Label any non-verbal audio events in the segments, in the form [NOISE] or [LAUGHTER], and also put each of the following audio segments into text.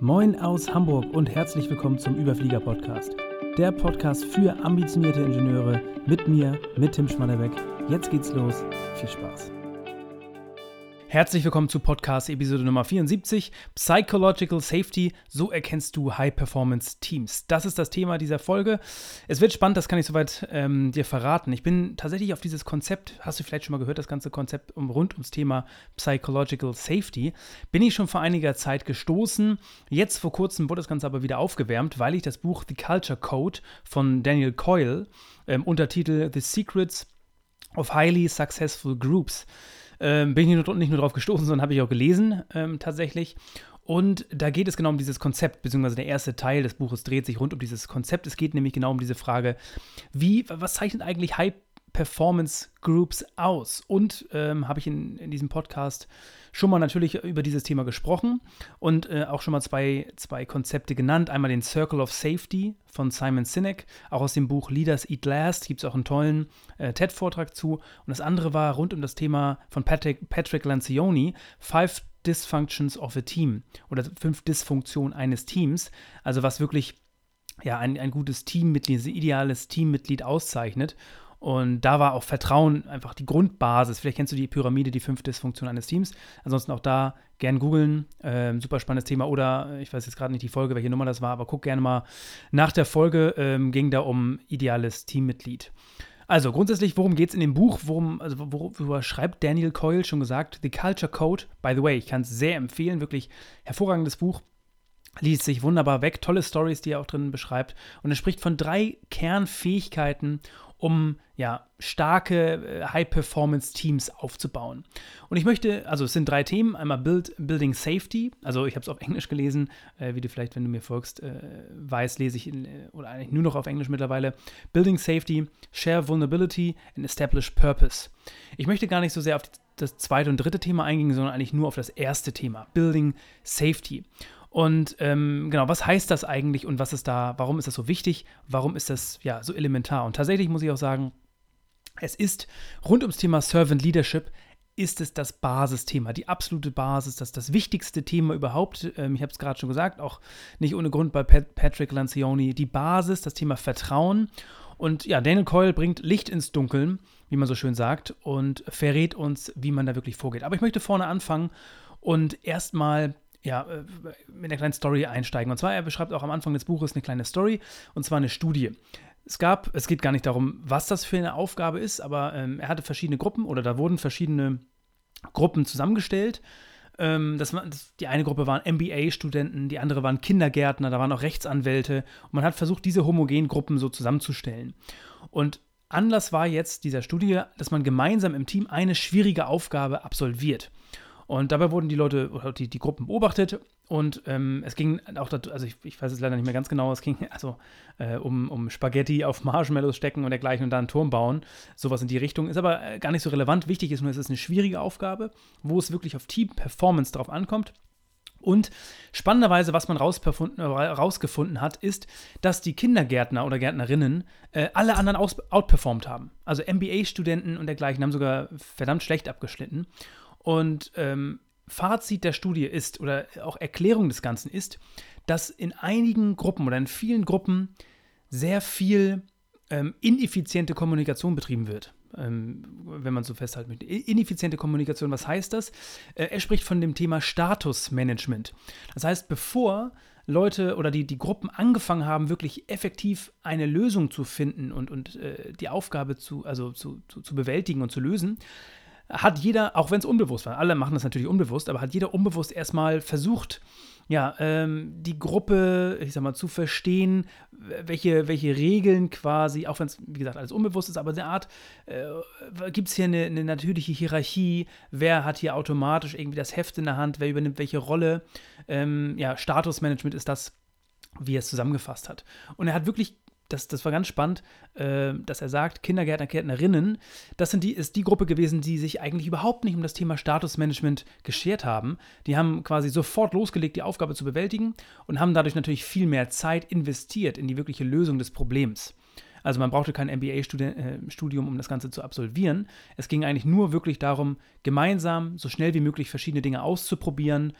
Moin aus Hamburg und herzlich willkommen zum Überflieger Podcast. Der Podcast für ambitionierte Ingenieure mit mir, mit Tim Schmannebeck. Jetzt geht's los. Viel Spaß. Herzlich willkommen zu Podcast Episode Nummer 74 Psychological Safety. So erkennst du High Performance Teams. Das ist das Thema dieser Folge. Es wird spannend, das kann ich soweit ähm, dir verraten. Ich bin tatsächlich auf dieses Konzept, hast du vielleicht schon mal gehört, das ganze Konzept um, rund ums Thema Psychological Safety, bin ich schon vor einiger Zeit gestoßen. Jetzt vor kurzem wurde das Ganze aber wieder aufgewärmt, weil ich das Buch The Culture Code von Daniel Coyle ähm, Untertitel The Secrets of Highly Successful Groups ähm, bin ich nicht nur, drauf gestoßen, sondern habe ich auch gelesen ähm, tatsächlich. Und da geht es genau um dieses Konzept, beziehungsweise der erste Teil des Buches dreht sich rund um dieses Konzept. Es geht nämlich genau um diese Frage, wie, was zeichnet eigentlich High Performance Groups aus? Und ähm, habe ich in, in diesem Podcast schon mal natürlich über dieses Thema gesprochen und äh, auch schon mal zwei, zwei Konzepte genannt. Einmal den Circle of Safety von Simon Sinek, auch aus dem Buch Leaders Eat Last gibt es auch einen tollen äh, TED-Vortrag zu. Und das andere war rund um das Thema von Patrick, Patrick Lancioni, Five Dysfunctions of a Team oder fünf Dysfunktionen eines Teams. Also was wirklich ja, ein, ein gutes Teammitglied, ein ideales Teammitglied auszeichnet. Und da war auch Vertrauen einfach die Grundbasis. Vielleicht kennst du die Pyramide, die fünf Dysfunktionen eines Teams. Ansonsten auch da gern googeln. Ähm, super spannendes Thema. Oder äh, ich weiß jetzt gerade nicht die Folge, welche Nummer das war, aber guck gerne mal nach der Folge. Ähm, ging da um ideales Teammitglied. Also grundsätzlich, worum geht es in dem Buch? Worum, also worüber schreibt Daniel Coyle schon gesagt? The Culture Code. By the way, ich kann es sehr empfehlen. Wirklich hervorragendes Buch liest sich wunderbar weg, tolle Stories, die er auch drin beschreibt. Und er spricht von drei Kernfähigkeiten, um ja, starke äh, High-Performance-Teams aufzubauen. Und ich möchte, also es sind drei Themen, einmal Build, Building Safety, also ich habe es auf Englisch gelesen, äh, wie du vielleicht, wenn du mir folgst, äh, weißt, lese ich in, äh, oder eigentlich nur noch auf Englisch mittlerweile, Building Safety, Share Vulnerability and Establish Purpose. Ich möchte gar nicht so sehr auf das zweite und dritte Thema eingehen, sondern eigentlich nur auf das erste Thema, Building Safety. Und ähm, genau, was heißt das eigentlich und was ist da, warum ist das so wichtig? Warum ist das ja so elementar? Und tatsächlich muss ich auch sagen, es ist rund ums Thema Servant Leadership ist es das Basisthema, die absolute Basis, das das wichtigste Thema überhaupt. Ähm, ich habe es gerade schon gesagt, auch nicht ohne Grund bei Pat Patrick Lancioni, die Basis, das Thema Vertrauen. Und ja, Daniel Coyle bringt Licht ins Dunkeln, wie man so schön sagt, und verrät uns, wie man da wirklich vorgeht. Aber ich möchte vorne anfangen und erstmal ja, äh, mit einer kleinen Story einsteigen. Und zwar, er beschreibt auch am Anfang des Buches eine kleine Story, und zwar eine Studie. Es gab, es geht gar nicht darum, was das für eine Aufgabe ist, aber ähm, er hatte verschiedene Gruppen oder da wurden verschiedene Gruppen zusammengestellt. Ähm, das, das, die eine Gruppe waren MBA-Studenten, die andere waren Kindergärtner, da waren auch Rechtsanwälte. Und man hat versucht, diese homogenen Gruppen so zusammenzustellen. Und Anlass war jetzt dieser Studie, dass man gemeinsam im Team eine schwierige Aufgabe absolviert. Und dabei wurden die Leute oder die, die Gruppen beobachtet und ähm, es ging auch, dazu, also ich, ich, weiß es leider nicht mehr ganz genau, es ging [LAUGHS] also äh, um, um Spaghetti auf Marshmallows stecken und dergleichen und dann einen Turm bauen. Sowas in die Richtung. Ist aber äh, gar nicht so relevant. Wichtig ist nur, es ist eine schwierige Aufgabe, wo es wirklich auf Team-Performance drauf ankommt. Und spannenderweise, was man rausgefunden hat, ist, dass die Kindergärtner oder Gärtnerinnen äh, alle anderen aus outperformed haben. Also MBA-Studenten und dergleichen haben sogar verdammt schlecht abgeschnitten. Und ähm, Fazit der Studie ist, oder auch Erklärung des Ganzen ist, dass in einigen Gruppen oder in vielen Gruppen sehr viel ähm, ineffiziente Kommunikation betrieben wird. Ähm, wenn man so festhalten möchte. Ineffiziente Kommunikation, was heißt das? Äh, er spricht von dem Thema Statusmanagement. Das heißt, bevor Leute oder die, die Gruppen angefangen haben, wirklich effektiv eine Lösung zu finden und, und äh, die Aufgabe zu, also zu, zu, zu bewältigen und zu lösen, hat jeder, auch wenn es unbewusst war, alle machen das natürlich unbewusst, aber hat jeder unbewusst erstmal versucht, ja, ähm, die Gruppe, ich sag mal, zu verstehen, welche, welche Regeln quasi, auch wenn es, wie gesagt, alles unbewusst ist, aber eine Art, äh, gibt es hier eine, eine, natürliche Hierarchie, wer hat hier automatisch irgendwie das Heft in der Hand, wer übernimmt welche Rolle, ähm, ja, Statusmanagement ist das, wie er es zusammengefasst hat. Und er hat wirklich das, das war ganz spannend, äh, dass er sagt, Kindergärtner, Gärtnerinnen, das sind die, ist die Gruppe gewesen, die sich eigentlich überhaupt nicht um das Thema Statusmanagement geschert haben. Die haben quasi sofort losgelegt, die Aufgabe zu bewältigen und haben dadurch natürlich viel mehr Zeit investiert in die wirkliche Lösung des Problems. Also man brauchte kein MBA-Studium, äh, um das Ganze zu absolvieren. Es ging eigentlich nur wirklich darum, gemeinsam so schnell wie möglich verschiedene Dinge auszuprobieren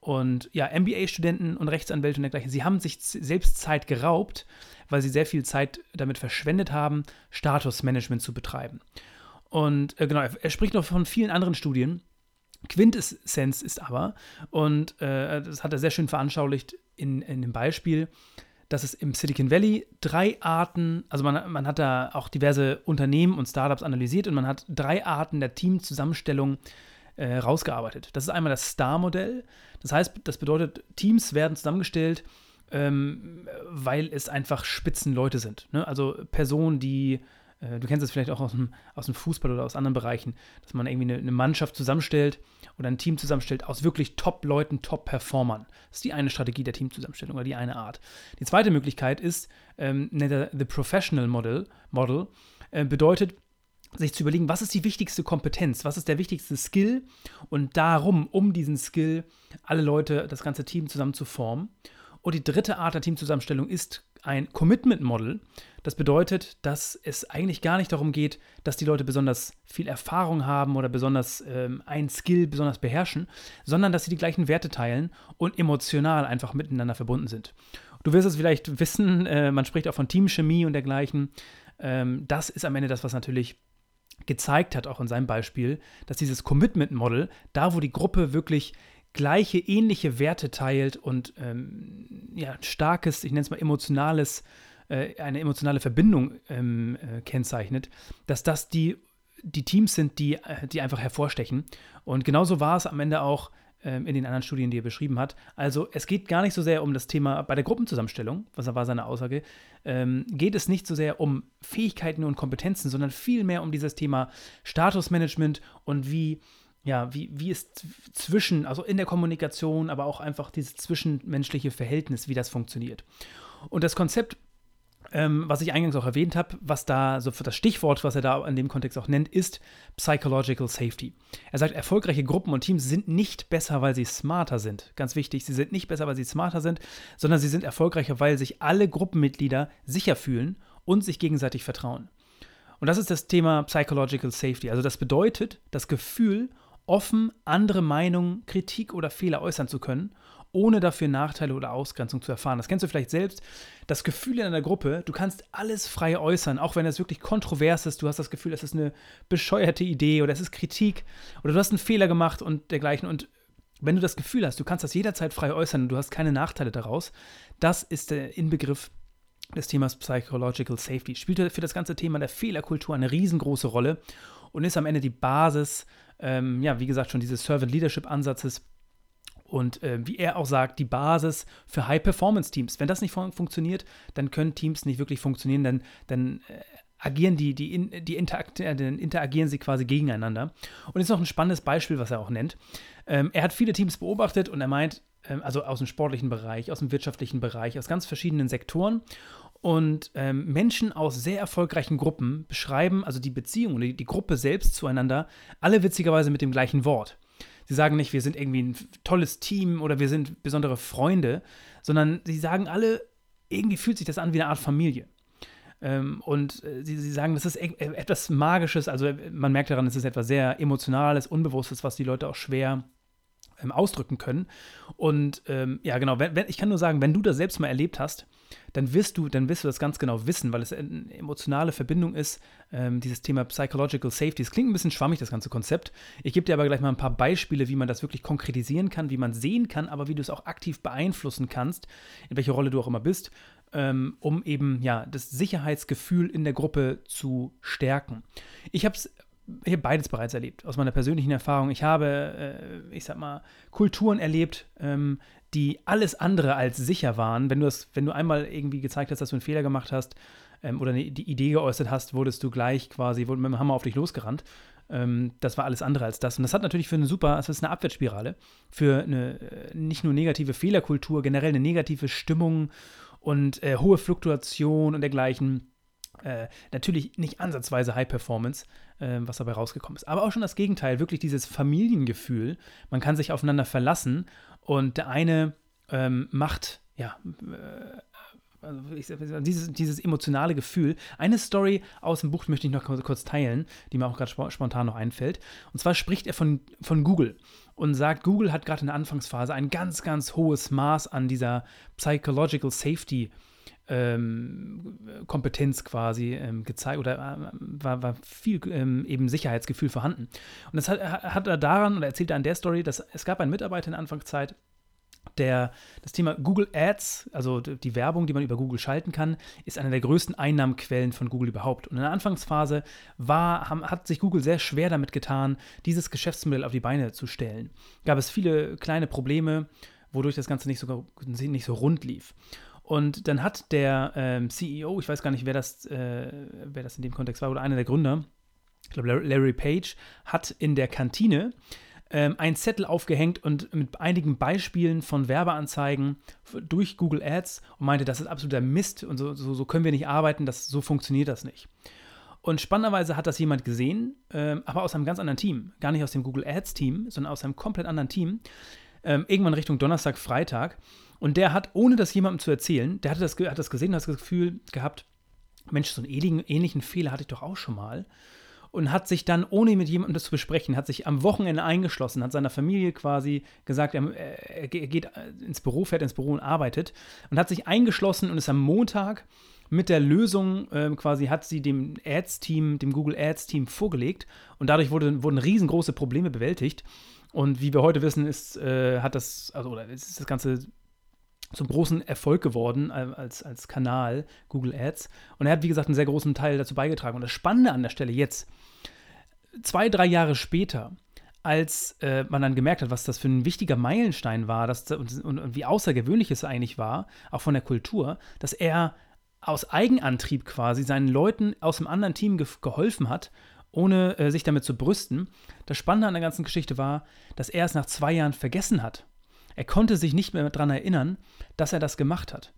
Und ja, MBA-Studenten und Rechtsanwälte und dergleichen, sie haben sich selbst Zeit geraubt, weil sie sehr viel Zeit damit verschwendet haben, Statusmanagement zu betreiben. Und äh, genau, er spricht noch von vielen anderen Studien. Quintessenz ist aber, und äh, das hat er sehr schön veranschaulicht in, in dem Beispiel, dass es im Silicon Valley drei Arten, also man, man hat da auch diverse Unternehmen und Startups analysiert und man hat drei Arten der Teamzusammenstellung äh, rausgearbeitet. Das ist einmal das Star-Modell. Das heißt, das bedeutet, Teams werden zusammengestellt, ähm, weil es einfach Spitzenleute sind. Ne? Also Personen, die äh, du kennst das vielleicht auch aus dem, aus dem Fußball oder aus anderen Bereichen, dass man irgendwie eine, eine Mannschaft zusammenstellt oder ein Team zusammenstellt aus wirklich Top-Leuten, Top-Performern. Das ist die eine Strategie der Teamzusammenstellung oder die eine Art. Die zweite Möglichkeit ist, ähm, The Professional Model, Model äh, bedeutet, sich zu überlegen, was ist die wichtigste Kompetenz, was ist der wichtigste Skill und darum, um diesen Skill, alle Leute, das ganze Team zusammen zu formen. Und die dritte Art der Teamzusammenstellung ist ein Commitment Model. Das bedeutet, dass es eigentlich gar nicht darum geht, dass die Leute besonders viel Erfahrung haben oder besonders ähm, ein Skill besonders beherrschen, sondern dass sie die gleichen Werte teilen und emotional einfach miteinander verbunden sind. Du wirst es vielleicht wissen, äh, man spricht auch von Teamchemie und dergleichen. Ähm, das ist am Ende das, was natürlich gezeigt hat, auch in seinem Beispiel, dass dieses Commitment Model, da wo die Gruppe wirklich gleiche, ähnliche Werte teilt und ähm, ja, starkes, ich nenne es mal emotionales, äh, eine emotionale Verbindung ähm, äh, kennzeichnet, dass das die, die Teams sind, die, äh, die einfach hervorstechen. Und genauso war es am Ende auch in den anderen Studien, die er beschrieben hat. Also es geht gar nicht so sehr um das Thema bei der Gruppenzusammenstellung, was war seine Aussage, ähm, geht es nicht so sehr um Fähigkeiten und Kompetenzen, sondern vielmehr um dieses Thema Statusmanagement und wie ja, wie, wie es zwischen, also in der Kommunikation, aber auch einfach dieses zwischenmenschliche Verhältnis, wie das funktioniert. Und das Konzept, ähm, was ich eingangs auch erwähnt habe, was da so für das Stichwort, was er da in dem Kontext auch nennt, ist Psychological Safety. Er sagt, erfolgreiche Gruppen und Teams sind nicht besser, weil sie smarter sind. Ganz wichtig, sie sind nicht besser, weil sie smarter sind, sondern sie sind erfolgreicher, weil sich alle Gruppenmitglieder sicher fühlen und sich gegenseitig vertrauen. Und das ist das Thema Psychological Safety. Also das bedeutet, das Gefühl, offen andere Meinungen, Kritik oder Fehler äußern zu können, ohne dafür Nachteile oder Ausgrenzung zu erfahren. Das kennst du vielleicht selbst. Das Gefühl in einer Gruppe, du kannst alles frei äußern, auch wenn es wirklich kontrovers ist. Du hast das Gefühl, es ist eine bescheuerte Idee oder es ist Kritik oder du hast einen Fehler gemacht und dergleichen. Und wenn du das Gefühl hast, du kannst das jederzeit frei äußern und du hast keine Nachteile daraus, das ist der Inbegriff des Themas Psychological Safety. Spielt für das ganze Thema der Fehlerkultur eine riesengroße Rolle und ist am Ende die Basis ähm, ja, wie gesagt, schon dieses Servant Leadership Ansatzes und äh, wie er auch sagt, die Basis für High-Performance-Teams. Wenn das nicht fun funktioniert, dann können Teams nicht wirklich funktionieren, dann, dann äh, agieren die, die, in, die interakt äh, interagieren sie quasi gegeneinander. Und jetzt noch ein spannendes Beispiel, was er auch nennt. Ähm, er hat viele Teams beobachtet und er meint, ähm, also aus dem sportlichen Bereich, aus dem wirtschaftlichen Bereich, aus ganz verschiedenen Sektoren. Und ähm, Menschen aus sehr erfolgreichen Gruppen beschreiben also die Beziehung, die, die Gruppe selbst zueinander, alle witzigerweise mit dem gleichen Wort. Sie sagen nicht, wir sind irgendwie ein tolles Team oder wir sind besondere Freunde, sondern sie sagen alle, irgendwie fühlt sich das an wie eine Art Familie. Ähm, und äh, sie, sie sagen, das ist e etwas Magisches, also man merkt daran, es ist etwas sehr Emotionales, Unbewusstes, was die Leute auch schwer ähm, ausdrücken können. Und ähm, ja, genau, wenn, ich kann nur sagen, wenn du das selbst mal erlebt hast, dann wirst du, dann wirst du das ganz genau wissen, weil es eine emotionale Verbindung ist, ähm, dieses Thema Psychological Safety. Es klingt ein bisschen schwammig, das ganze Konzept. Ich gebe dir aber gleich mal ein paar Beispiele, wie man das wirklich konkretisieren kann, wie man sehen kann, aber wie du es auch aktiv beeinflussen kannst, in welcher Rolle du auch immer bist, ähm, um eben ja das Sicherheitsgefühl in der Gruppe zu stärken. Ich habe es ich habe beides bereits erlebt, aus meiner persönlichen Erfahrung. Ich habe, äh, ich sag mal, Kulturen erlebt, ähm, die alles andere als sicher waren. Wenn du, das, wenn du einmal irgendwie gezeigt hast, dass du einen Fehler gemacht hast ähm, oder eine, die Idee geäußert hast, wurdest du gleich quasi wurde mit dem Hammer auf dich losgerannt. Ähm, das war alles andere als das. Und das hat natürlich für eine super, das ist eine Abwärtsspirale, für eine äh, nicht nur negative Fehlerkultur, generell eine negative Stimmung und äh, hohe Fluktuation und dergleichen äh, natürlich nicht ansatzweise High Performance, äh, was dabei rausgekommen ist. Aber auch schon das Gegenteil, wirklich dieses Familiengefühl. Man kann sich aufeinander verlassen und der eine ähm, macht, ja, äh, also dieses, dieses emotionale Gefühl. Eine Story aus dem Buch möchte ich noch kurz teilen, die mir auch gerade spontan noch einfällt. Und zwar spricht er von, von Google und sagt, Google hat gerade in der Anfangsphase ein ganz, ganz hohes Maß an dieser Psychological Safety ähm, Kompetenz quasi ähm, gezeigt oder äh, war, war viel ähm, eben Sicherheitsgefühl vorhanden. Und das hat, hat er daran oder erzählt er an der Story, dass es gab einen Mitarbeiter in der Anfangszeit, der, das Thema Google Ads, also die Werbung, die man über Google schalten kann, ist eine der größten Einnahmenquellen von Google überhaupt. Und in der Anfangsphase war, hat sich Google sehr schwer damit getan, dieses Geschäftsmodell auf die Beine zu stellen. Gab es viele kleine Probleme, wodurch das Ganze nicht so, nicht so rund lief. Und dann hat der ähm, CEO, ich weiß gar nicht, wer das, äh, wer das in dem Kontext war, oder einer der Gründer, ich glaube Larry Page, hat in der Kantine ähm, einen Zettel aufgehängt und mit einigen Beispielen von Werbeanzeigen durch Google Ads und meinte, das ist absoluter Mist und so, so, so können wir nicht arbeiten, das, so funktioniert das nicht. Und spannenderweise hat das jemand gesehen, ähm, aber aus einem ganz anderen Team. Gar nicht aus dem Google Ads Team, sondern aus einem komplett anderen Team. Ähm, irgendwann Richtung Donnerstag, Freitag. Und der hat, ohne das jemandem zu erzählen, der hat das, hat das gesehen, hat das Gefühl gehabt, Mensch, so einen ähnlichen, Fehler hatte ich doch auch schon mal. Und hat sich dann, ohne mit jemandem das zu besprechen, hat sich am Wochenende eingeschlossen, hat seiner Familie quasi gesagt, er, er geht ins Büro, fährt ins Büro und arbeitet. Und hat sich eingeschlossen und ist am Montag mit der Lösung ähm, quasi hat sie dem Ads-Team, dem Google Ads-Team vorgelegt. Und dadurch wurde, wurden riesengroße Probleme bewältigt. Und wie wir heute wissen, ist, äh, hat das, also oder ist das Ganze zum großen Erfolg geworden äh, als, als Kanal Google Ads. Und er hat, wie gesagt, einen sehr großen Teil dazu beigetragen. Und das Spannende an der Stelle jetzt, zwei, drei Jahre später, als äh, man dann gemerkt hat, was das für ein wichtiger Meilenstein war dass, und, und, wie außergewöhnlich es eigentlich war, auch von der Kultur, dass er aus Eigenantrieb quasi seinen Leuten aus dem anderen Team ge geholfen hat, ohne äh, sich damit zu brüsten. Das Spannende an der ganzen Geschichte war, dass er es nach zwei Jahren vergessen hat. Er konnte sich nicht mehr daran erinnern, dass er das gemacht hat.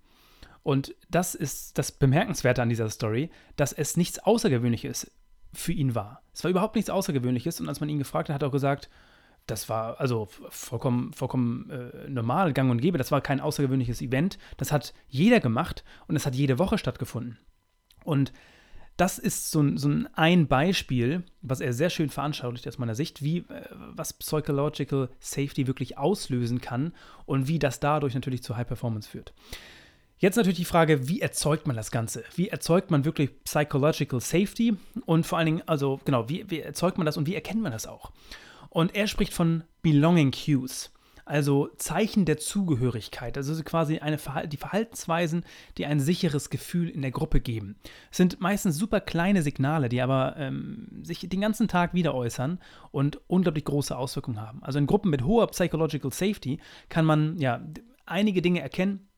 Und das ist das Bemerkenswerte an dieser Story, dass es nichts Außergewöhnliches für ihn war. Es war überhaupt nichts Außergewöhnliches und als man ihn gefragt hat, hat er auch gesagt, das war also vollkommen, vollkommen äh, normal, gang und gäbe. Das war kein außergewöhnliches Event. Das hat jeder gemacht und es hat jede Woche stattgefunden. Und das ist so ein, so ein Beispiel, was er sehr schön veranschaulicht aus meiner Sicht, wie äh, was Psychological Safety wirklich auslösen kann und wie das dadurch natürlich zu High Performance führt. Jetzt natürlich die Frage, wie erzeugt man das Ganze? Wie erzeugt man wirklich Psychological Safety? Und vor allen Dingen, also genau, wie, wie erzeugt man das und wie erkennt man das auch? Und er spricht von Belonging Cues, also Zeichen der Zugehörigkeit, also quasi eine Verhal die Verhaltensweisen, die ein sicheres Gefühl in der Gruppe geben. Es sind meistens super kleine Signale, die aber ähm, sich den ganzen Tag wieder äußern und unglaublich große Auswirkungen haben. Also in Gruppen mit hoher Psychological Safety kann man ja einige Dinge erkennen,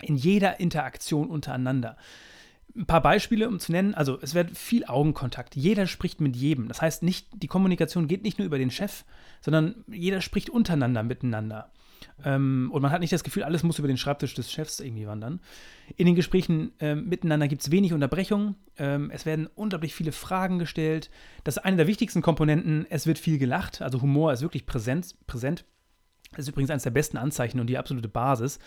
in jeder Interaktion untereinander. Ein paar Beispiele, um zu nennen. Also, es wird viel Augenkontakt. Jeder spricht mit jedem. Das heißt, nicht, die Kommunikation geht nicht nur über den Chef, sondern jeder spricht untereinander miteinander. Ähm, und man hat nicht das Gefühl, alles muss über den Schreibtisch des Chefs irgendwie wandern. In den Gesprächen ähm, miteinander gibt es wenig Unterbrechung. Ähm, es werden unglaublich viele Fragen gestellt. Das ist eine der wichtigsten Komponenten. Es wird viel gelacht. Also Humor ist wirklich präsent. präsent. Das ist übrigens eines der besten Anzeichen und die absolute Basis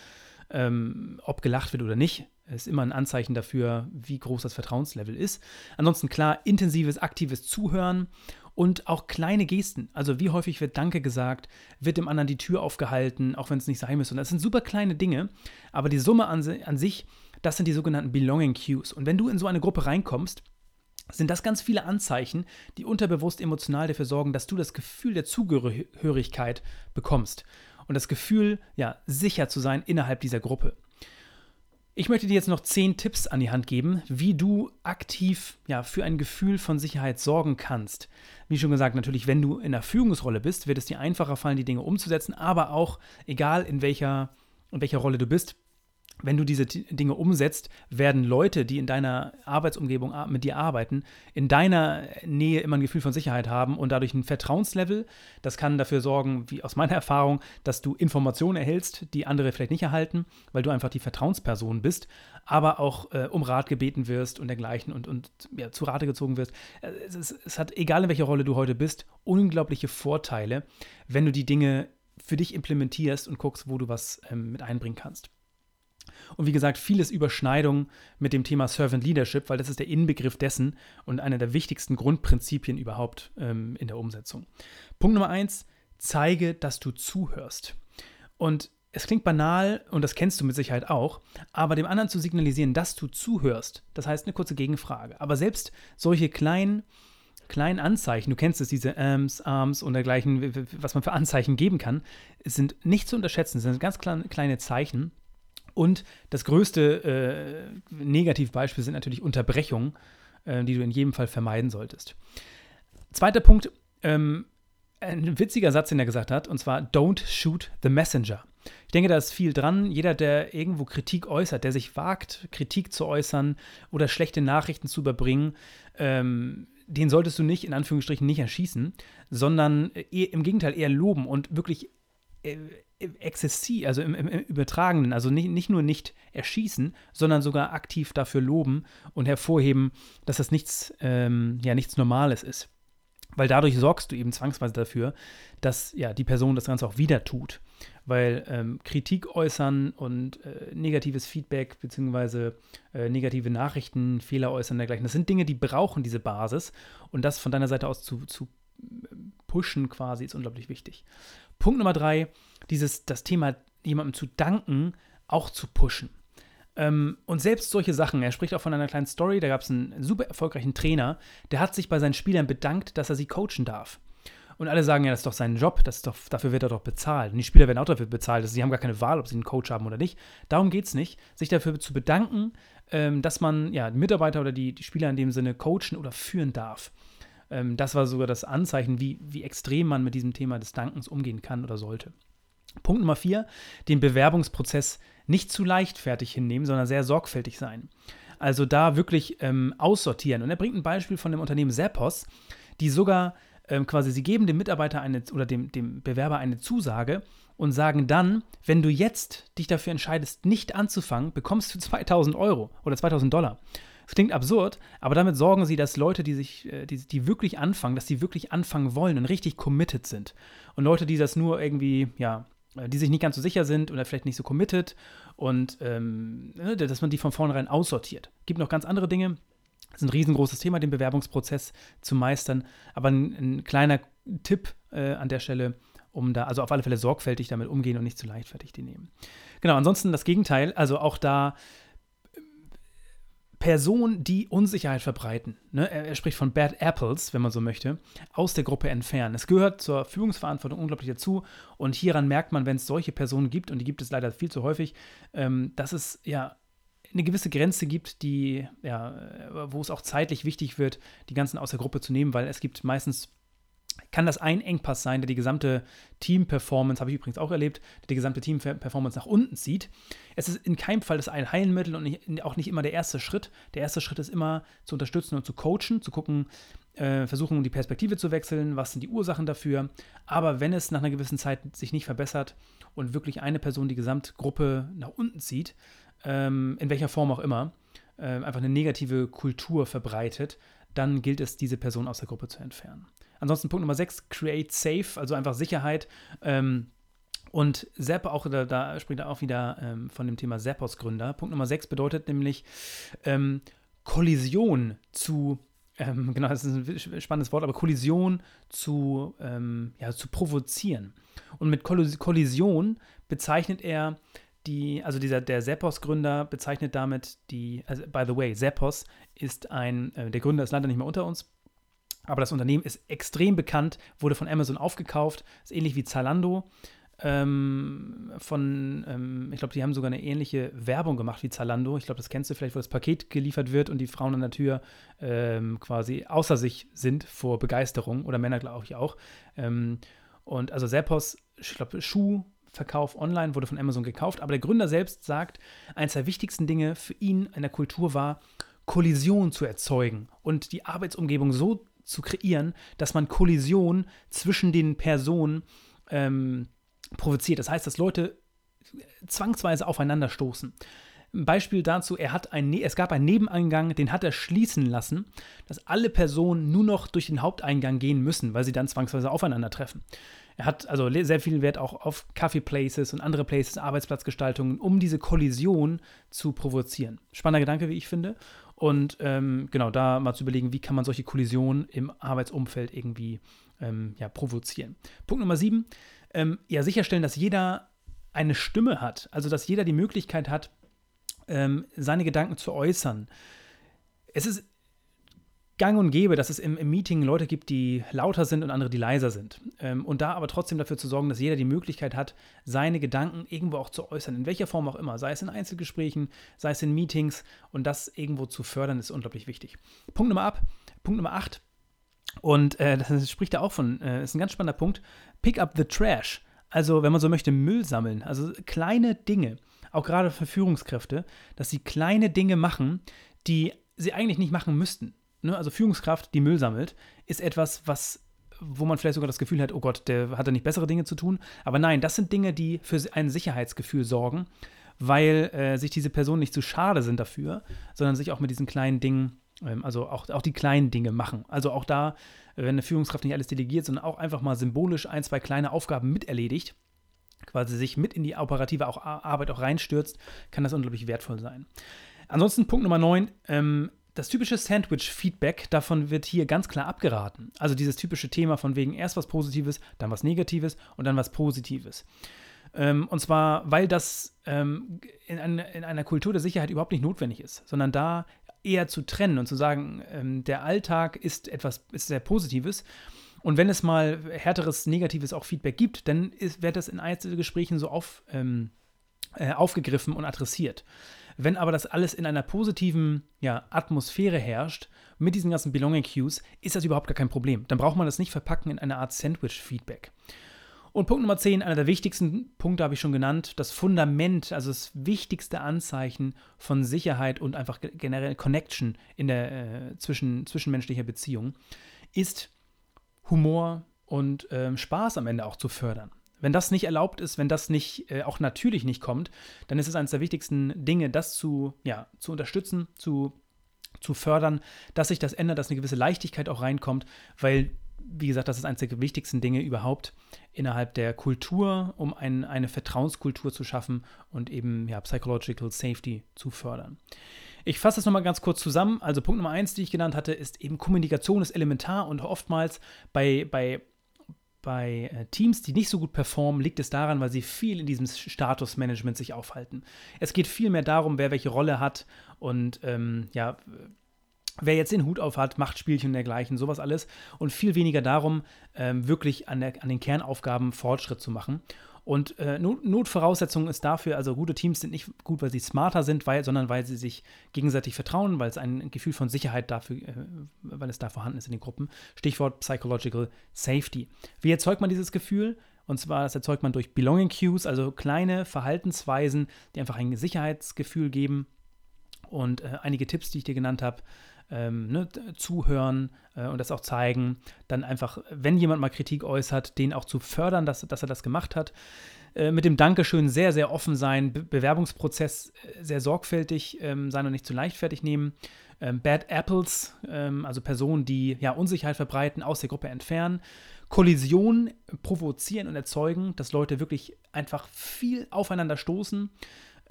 ähm, ob gelacht wird oder nicht, ist immer ein Anzeichen dafür, wie groß das Vertrauenslevel ist. Ansonsten klar, intensives, aktives Zuhören und auch kleine Gesten. Also wie häufig wird Danke gesagt, wird dem anderen die Tür aufgehalten, auch wenn es nicht sein muss. Und das sind super kleine Dinge, aber die Summe an, an sich, das sind die sogenannten Belonging Cues. Und wenn du in so eine Gruppe reinkommst, sind das ganz viele Anzeichen, die unterbewusst emotional dafür sorgen, dass du das Gefühl der Zugehörigkeit bekommst und das Gefühl, ja, sicher zu sein innerhalb dieser Gruppe. Ich möchte dir jetzt noch zehn Tipps an die Hand geben, wie du aktiv ja, für ein Gefühl von Sicherheit sorgen kannst. Wie schon gesagt, natürlich, wenn du in der Führungsrolle bist, wird es dir einfacher fallen, die Dinge umzusetzen, aber auch, egal in welcher, in welcher Rolle du bist, wenn du diese Dinge umsetzt, werden Leute, die in deiner Arbeitsumgebung mit dir arbeiten, in deiner Nähe immer ein Gefühl von Sicherheit haben und dadurch ein Vertrauenslevel. Das kann dafür sorgen, wie aus meiner Erfahrung, dass du Informationen erhältst, die andere vielleicht nicht erhalten, weil du einfach die Vertrauensperson bist, aber auch äh, um Rat gebeten wirst und dergleichen und, und ja, zu Rate gezogen wirst. Äh, es, ist, es hat, egal in welcher Rolle du heute bist, unglaubliche Vorteile, wenn du die Dinge für dich implementierst und guckst, wo du was ähm, mit einbringen kannst. Und wie gesagt, vieles Überschneidung mit dem Thema Servant Leadership, weil das ist der Inbegriff dessen und einer der wichtigsten Grundprinzipien überhaupt ähm, in der Umsetzung. Punkt Nummer eins, zeige, dass du zuhörst. Und es klingt banal und das kennst du mit Sicherheit auch, aber dem anderen zu signalisieren, dass du zuhörst, das heißt eine kurze Gegenfrage. Aber selbst solche kleinen, kleinen Anzeichen, du kennst es, diese Arms, Arms und dergleichen, was man für Anzeichen geben kann, sind nicht zu unterschätzen, sind ganz kleine Zeichen. Und das größte äh, Negativbeispiel sind natürlich Unterbrechungen, äh, die du in jedem Fall vermeiden solltest. Zweiter Punkt, ähm, ein witziger Satz, den er gesagt hat, und zwar Don't shoot the messenger. Ich denke, da ist viel dran. Jeder, der irgendwo Kritik äußert, der sich wagt, Kritik zu äußern oder schlechte Nachrichten zu überbringen, ähm, den solltest du nicht, in Anführungsstrichen, nicht erschießen, sondern eher, im Gegenteil eher loben und wirklich äh, exzessiv, also im, im, im, Übertragenen, also nicht, nicht nur nicht erschießen, sondern sogar aktiv dafür loben und hervorheben, dass das nichts, ähm, ja, nichts Normales ist. Weil dadurch sorgst du eben zwangsweise dafür, dass ja, die Person das Ganze auch wieder tut. Weil ähm, Kritik äußern und äh, negatives Feedback beziehungsweise äh, negative Nachrichten, Fehler äußern dergleichen, das sind Dinge, die brauchen diese Basis. Und das von deiner Seite aus zu, zu pushen quasi ist unglaublich wichtig. Punkt Nummer drei, dieses, das Thema jemandem zu danken, auch zu pushen. Ähm, und selbst solche Sachen, er spricht auch von einer kleinen Story, da gab es einen super erfolgreichen Trainer, der hat sich bei seinen Spielern bedankt, dass er sie coachen darf. Und alle sagen, ja, das ist doch sein Job, das doch, dafür wird er doch bezahlt. Und die Spieler werden auch dafür bezahlt. Also sie haben gar keine Wahl, ob sie einen Coach haben oder nicht. Darum geht es nicht, sich dafür zu bedanken, ähm, dass man ja, Mitarbeiter oder die, die Spieler in dem Sinne coachen oder führen darf. Ähm, das war sogar das Anzeichen, wie, wie extrem man mit diesem Thema des Dankens umgehen kann oder sollte. Punkt Nummer vier, den Bewerbungsprozess nicht zu leichtfertig hinnehmen, sondern sehr sorgfältig sein. Also da wirklich ähm, aussortieren. Und er bringt ein Beispiel von dem Unternehmen Zappos, die sogar ähm, quasi, sie geben dem Mitarbeiter eine oder dem, dem Bewerber eine Zusage und sagen dann, wenn du jetzt dich dafür entscheidest, nicht anzufangen, bekommst du [LAUGHS] 2000 Euro oder 2000 Dollar. Das klingt absurd, aber damit sorgen sie, dass Leute, die sich, äh, die, die wirklich anfangen, dass sie wirklich anfangen wollen und richtig committed sind. Und Leute, die das nur irgendwie, ja, äh, die sich nicht ganz so sicher sind oder vielleicht nicht so committed und ähm, ne, dass man die von vornherein aussortiert. Gibt noch ganz andere Dinge. Das ist ein riesengroßes Thema, den Bewerbungsprozess zu meistern. Aber ein, ein kleiner Tipp äh, an der Stelle, um da, also auf alle Fälle sorgfältig damit umgehen und nicht zu leichtfertig die nehmen. Genau, ansonsten das Gegenteil, also auch da Personen, die Unsicherheit verbreiten, ne, er, er, spricht von Bad Apples, wenn man so möchte, aus der Gruppe entfernen. Es gehört zur Führungsverantwortung unglaublich dazu. Und hieran merkt man, wenn es solche Personen gibt, und die gibt es leider viel zu häufig, ähm, dass es ja eine gewisse Grenze gibt, die, ja, wo es auch zeitlich wichtig wird, die ganzen aus der Gruppe zu nehmen, weil es gibt meistens kann das ein Engpass sein, der die gesamte Team-Performance, habe ich übrigens auch erlebt, der die gesamte Team-Performance nach unten zieht. Es ist in keinem Fall das ein Heilmittel und nicht, auch nicht immer der erste Schritt. Der erste Schritt ist immer zu unterstützen und zu coachen, zu gucken, äh, versuchen, die Perspektive zu wechseln, was sind die Ursachen dafür. Aber wenn es nach einer gewissen Zeit sich nicht verbessert und wirklich eine Person die Gesamtgruppe nach unten zieht, ähm, in welcher Form auch immer, äh, einfach eine negative Kultur verbreitet, dann gilt es, diese Person aus der Gruppe zu entfernen. Ansonsten Punkt Nummer 6, create safe, also einfach Sicherheit. Ähm, und Zapp, auch da, da spricht er auch wieder ähm, von dem Thema Zappos-Gründer. Punkt Nummer 6 bedeutet nämlich ähm, Kollision zu, ähm, [LAUGHS] genau, das ist ein spannendes Wort, aber Kollision zu, ähm, ja, zu provozieren. Und mit Kollision bezeichnet er die, also dieser, der Zappos-Gründer bezeichnet damit die, also by the way, Zappos ist ein, äh, der Gründer ist leider nicht mehr unter uns, aber das Unternehmen ist extrem bekannt, wurde von Amazon aufgekauft, ist ähnlich wie Zalando. Ähm, von, ähm, ich glaube, die haben sogar eine ähnliche Werbung gemacht wie Zalando. Ich glaube, das kennst du vielleicht, wo das Paket geliefert wird und die Frauen an der Tür ähm, quasi außer sich sind vor Begeisterung oder Männer, glaube ich auch. Ähm, und also Zappos, ich glaube, Schuhverkauf online wurde von Amazon gekauft, aber der Gründer selbst sagt, eines der wichtigsten Dinge für ihn in der Kultur war, Kollision zu erzeugen und die Arbeitsumgebung so zu kreieren, dass man Kollision zwischen den Personen ähm, provoziert. Das heißt, dass Leute zwangsweise aufeinander stoßen. Ein Beispiel dazu, er hat ein, ne-, es gab einen Nebeneingang, den hat er schließen lassen, dass alle Personen nur noch durch den Haupteingang gehen müssen, weil sie dann zwangsweise aufeinandertreffen. Er hat also sehr viel Wert auch auf Coffee Places und andere Places, Arbeitsplatzgestaltungen, um diese Kollision zu provozieren. Spannender Gedanke, wie ich finde. Und ähm, genau, da mal zu überlegen, wie kann man solche Kollisionen im Arbeitsumfeld irgendwie ähm, ja, provozieren. Punkt Nummer sieben, ähm, ja, sicherstellen, dass jeder eine Stimme hat, also dass jeder die Möglichkeit hat, ähm, seine Gedanken zu äußern. Es ist gang und gäbe, dass es im, im, Meeting Leute gibt, die lauter sind und andere, die leiser sind. Ähm, und da aber trotzdem dafür zu sorgen, dass jeder die Möglichkeit hat, seine Gedanken irgendwo auch zu äußern, in welcher Form auch immer, sei es in Einzelgesprächen, sei es in Meetings und das irgendwo zu fördern, ist unglaublich wichtig. Punkt Nummer ab, Punkt Nummer 8. Und äh, das spricht da auch von, äh, ist ein ganz spannender Punkt. Pick up the trash. Also, wenn man so möchte, Müll sammeln. Also kleine Dinge, auch gerade für Führungskräfte, dass sie kleine Dinge machen, die sie eigentlich nicht machen müssten ne, also Führungskraft, die Müll sammelt, ist etwas, was wo man vielleicht sogar das Gefühl hat, oh Gott, der hat da nicht bessere Dinge zu tun. Aber nein, das sind Dinge, die für ein Sicherheitsgefühl sorgen, weil äh, sich diese Personen nicht zu schade sind dafür, sondern sich auch mit diesen kleinen Dingen, ähm, also auch, auch die kleinen Dinge machen. Also auch da, wenn eine Führungskraft nicht alles delegiert, sondern auch einfach mal symbolisch ein, zwei kleine Aufgaben miterledigt, quasi sich mit in die operative auch Arbeit auch reinstürzt, kann das unglaublich wertvoll sein. Ansonsten Punkt Nummer 9, ähm, das typische Sandwich-Feedback, davon wird hier ganz klar abgeraten. Also dieses typische Thema von wegen erst was Positives, dann was Negatives und dann was Positives. Ähm, und zwar, weil das ähm, in, eine, in, einer Kultur der Sicherheit überhaupt nicht notwendig ist, sondern da eher zu trennen und zu sagen, ähm, der Alltag ist etwas ist sehr Positives. Und wenn es mal härteres, negatives auch Feedback gibt, dann ist, wird das in Einzelgesprächen so auf, äh, aufgegriffen und adressiert. Wenn aber das alles in einer positiven ja, Atmosphäre herrscht, mit diesen ganzen Belonging Cues, ist das überhaupt gar kein Problem. Dann braucht man das nicht verpacken in eine Art Sandwich-Feedback. Und Punkt Nummer 10, einer der wichtigsten Punkte habe ich schon genannt, das Fundament, also das wichtigste Anzeichen von Sicherheit und einfach generell Connection in der äh, zwischen, zwischenmenschlicher Beziehung, ist Humor und äh, Spaß am Ende auch zu fördern. Wenn das nicht erlaubt ist, wenn das nicht äh, auch natürlich nicht kommt, dann ist es eines der wichtigsten Dinge, das zu, ja, zu unterstützen, zu, zu fördern, dass sich das ändert, dass eine gewisse Leichtigkeit auch reinkommt, weil, wie gesagt, das ist eines der wichtigsten Dinge überhaupt innerhalb der Kultur, um ein, eine Vertrauenskultur zu schaffen und eben ja, Psychological Safety zu fördern. Ich fasse das nochmal ganz kurz zusammen. Also Punkt Nummer eins, die ich genannt hatte, ist eben Kommunikation ist elementar und oftmals bei, bei bei äh, Teams, die nicht so gut performen, liegt es daran, weil sie viel in diesem Statusmanagement sich aufhalten. Es geht viel mehr darum, wer welche Rolle hat und ähm, ja, wer jetzt den Hut auf hat, Machtspielchen und dergleichen, sowas alles. Und viel weniger darum, ähm, wirklich an, der, an den Kernaufgaben Fortschritt zu machen. Und äh, Not Notvoraussetzung ist dafür, also gute Teams sind nicht gut, weil sie smarter sind, weil, sondern weil sie sich gegenseitig vertrauen, weil es ein Gefühl von Sicherheit dafür, äh, weil es da vorhanden ist in den Gruppen. Stichwort Psychological Safety. Wie erzeugt man dieses Gefühl? Und zwar, das erzeugt man durch Belonging Cues, also kleine Verhaltensweisen, die einfach ein Sicherheitsgefühl geben. Und äh, einige Tipps, die ich dir genannt habe, ähm, ne, zuhören äh, und das auch zeigen. Dann einfach, wenn jemand mal Kritik äußert, den auch zu fördern, dass, dass er das gemacht hat. Äh, mit dem Dankeschön sehr, sehr offen sein, Be Bewerbungsprozess äh, sehr sorgfältig ähm, sein und nicht zu leichtfertig nehmen. Ähm, Bad Apples, ähm, also Personen, die ja Unsicherheit verbreiten, aus der Gruppe entfernen. Kollision provozieren und erzeugen, dass Leute wirklich einfach viel aufeinander stoßen.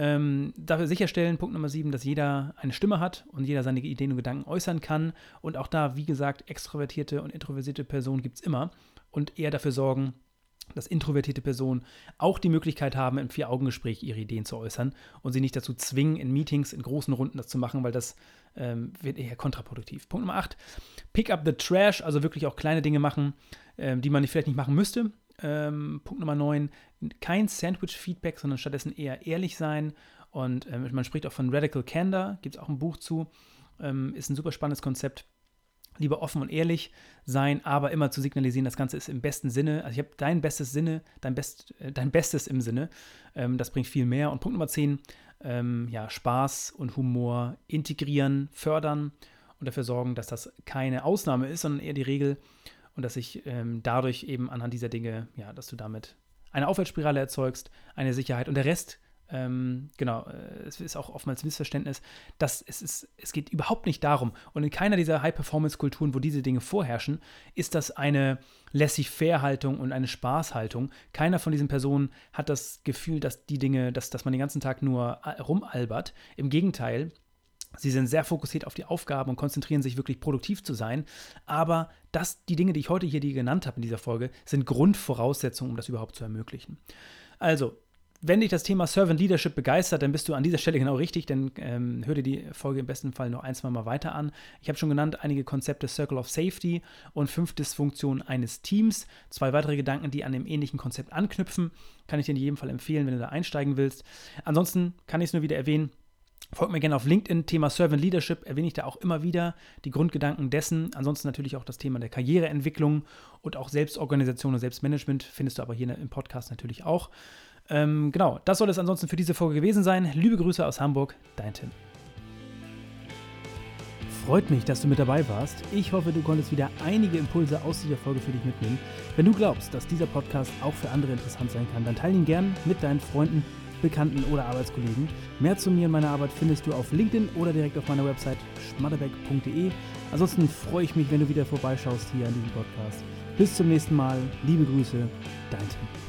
Ähm, dafür sicherstellen, Punkt Nummer 7, dass jeder eine Stimme hat und jeder seine Ideen und Gedanken äußern kann. Und auch da, wie gesagt, extrovertierte und introvertierte Personen gibt es immer. Und eher dafür sorgen, dass introvertierte Personen auch die Möglichkeit haben, im Vier-Augen-Gespräch ihre Ideen zu äußern und sie nicht dazu zwingen, in Meetings, in großen Runden das zu machen, weil das ähm, wird eher kontraproduktiv. Punkt Nummer 8, pick up the trash, also wirklich auch kleine Dinge machen, ähm, die man vielleicht nicht machen müsste, ähm, Punkt Nummer 9, kein Sandwich-Feedback, sondern stattdessen eher ehrlich sein. Und ähm, man spricht auch von Radical Candor, gibt es auch ein Buch zu. Ähm, ist ein super spannendes Konzept. Lieber offen und ehrlich sein, aber immer zu signalisieren, das Ganze ist im besten Sinne. Also ich habe dein bestes Sinne, dein, Best, äh, dein Bestes im Sinne. Ähm, das bringt viel mehr. Und Punkt Nummer 10, ähm, ja, Spaß und Humor integrieren, fördern und dafür sorgen, dass das keine Ausnahme ist, sondern eher die Regel und dass sich ähm, dadurch eben anhand dieser Dinge, ja, dass du damit eine Aufwärtsspirale erzeugst, eine Sicherheit und der Rest ähm, genau, äh, es ist auch oftmals Missverständnis, dass es, ist, es geht überhaupt nicht darum, und in keiner dieser High-Performance-Kulturen, wo diese Dinge vorherrschen, ist das eine Laissez-faire-Haltung und eine Spaßhaltung. Keiner von diesen Personen hat das Gefühl, dass die Dinge, dass, dass man den ganzen Tag nur rumalbert. Im Gegenteil, Sie sind sehr fokussiert auf die Aufgaben und konzentrieren sich wirklich produktiv zu sein. Aber das, die Dinge, die ich heute hier die genannt habe in dieser Folge, sind Grundvoraussetzungen, um das überhaupt zu ermöglichen. Also, wenn dich das Thema Servant Leadership begeistert, dann bist du an dieser Stelle genau richtig, denn ähm, hör dir die Folge im besten Fall noch ein, zwei Mal weiter an. Ich habe schon genannt einige Konzepte Circle of Safety und fünf Dysfunktionen eines Teams. Zwei weitere Gedanken, die an dem ähnlichen Konzept anknüpfen, kann ich dir in jedem Fall empfehlen, wenn du da einsteigen willst. Ansonsten kann ich es nur wieder erwähnen, Folgt mir gerne auf LinkedIn, Thema Servant Leadership erwähne ich da auch immer wieder, die Grundgedanken dessen. Ansonsten natürlich auch das Thema der Karriereentwicklung und auch Selbstorganisation und Selbstmanagement findest du aber hier im Podcast natürlich auch. Ähm, genau, das soll es ansonsten für diese Folge gewesen sein. Liebe Grüße aus Hamburg, dein Tim. Freut mich, dass du mit dabei warst. Ich hoffe, du konntest wieder einige Impulse aus dieser Folge für dich mitnehmen. Wenn du glaubst, dass dieser Podcast auch für andere interessant sein kann, dann teile ihn gern mit deinen Freunden Bekannten oder Arbeitskollegen. Mehr zu mir und meiner Arbeit findest du auf LinkedIn oder direkt auf meiner Website schmatterbeck.de. Ansonsten freue ich mich, wenn du wieder vorbeischaust hier an diesem Podcast. Bis zum nächsten Mal. Liebe Grüße, dein Tim.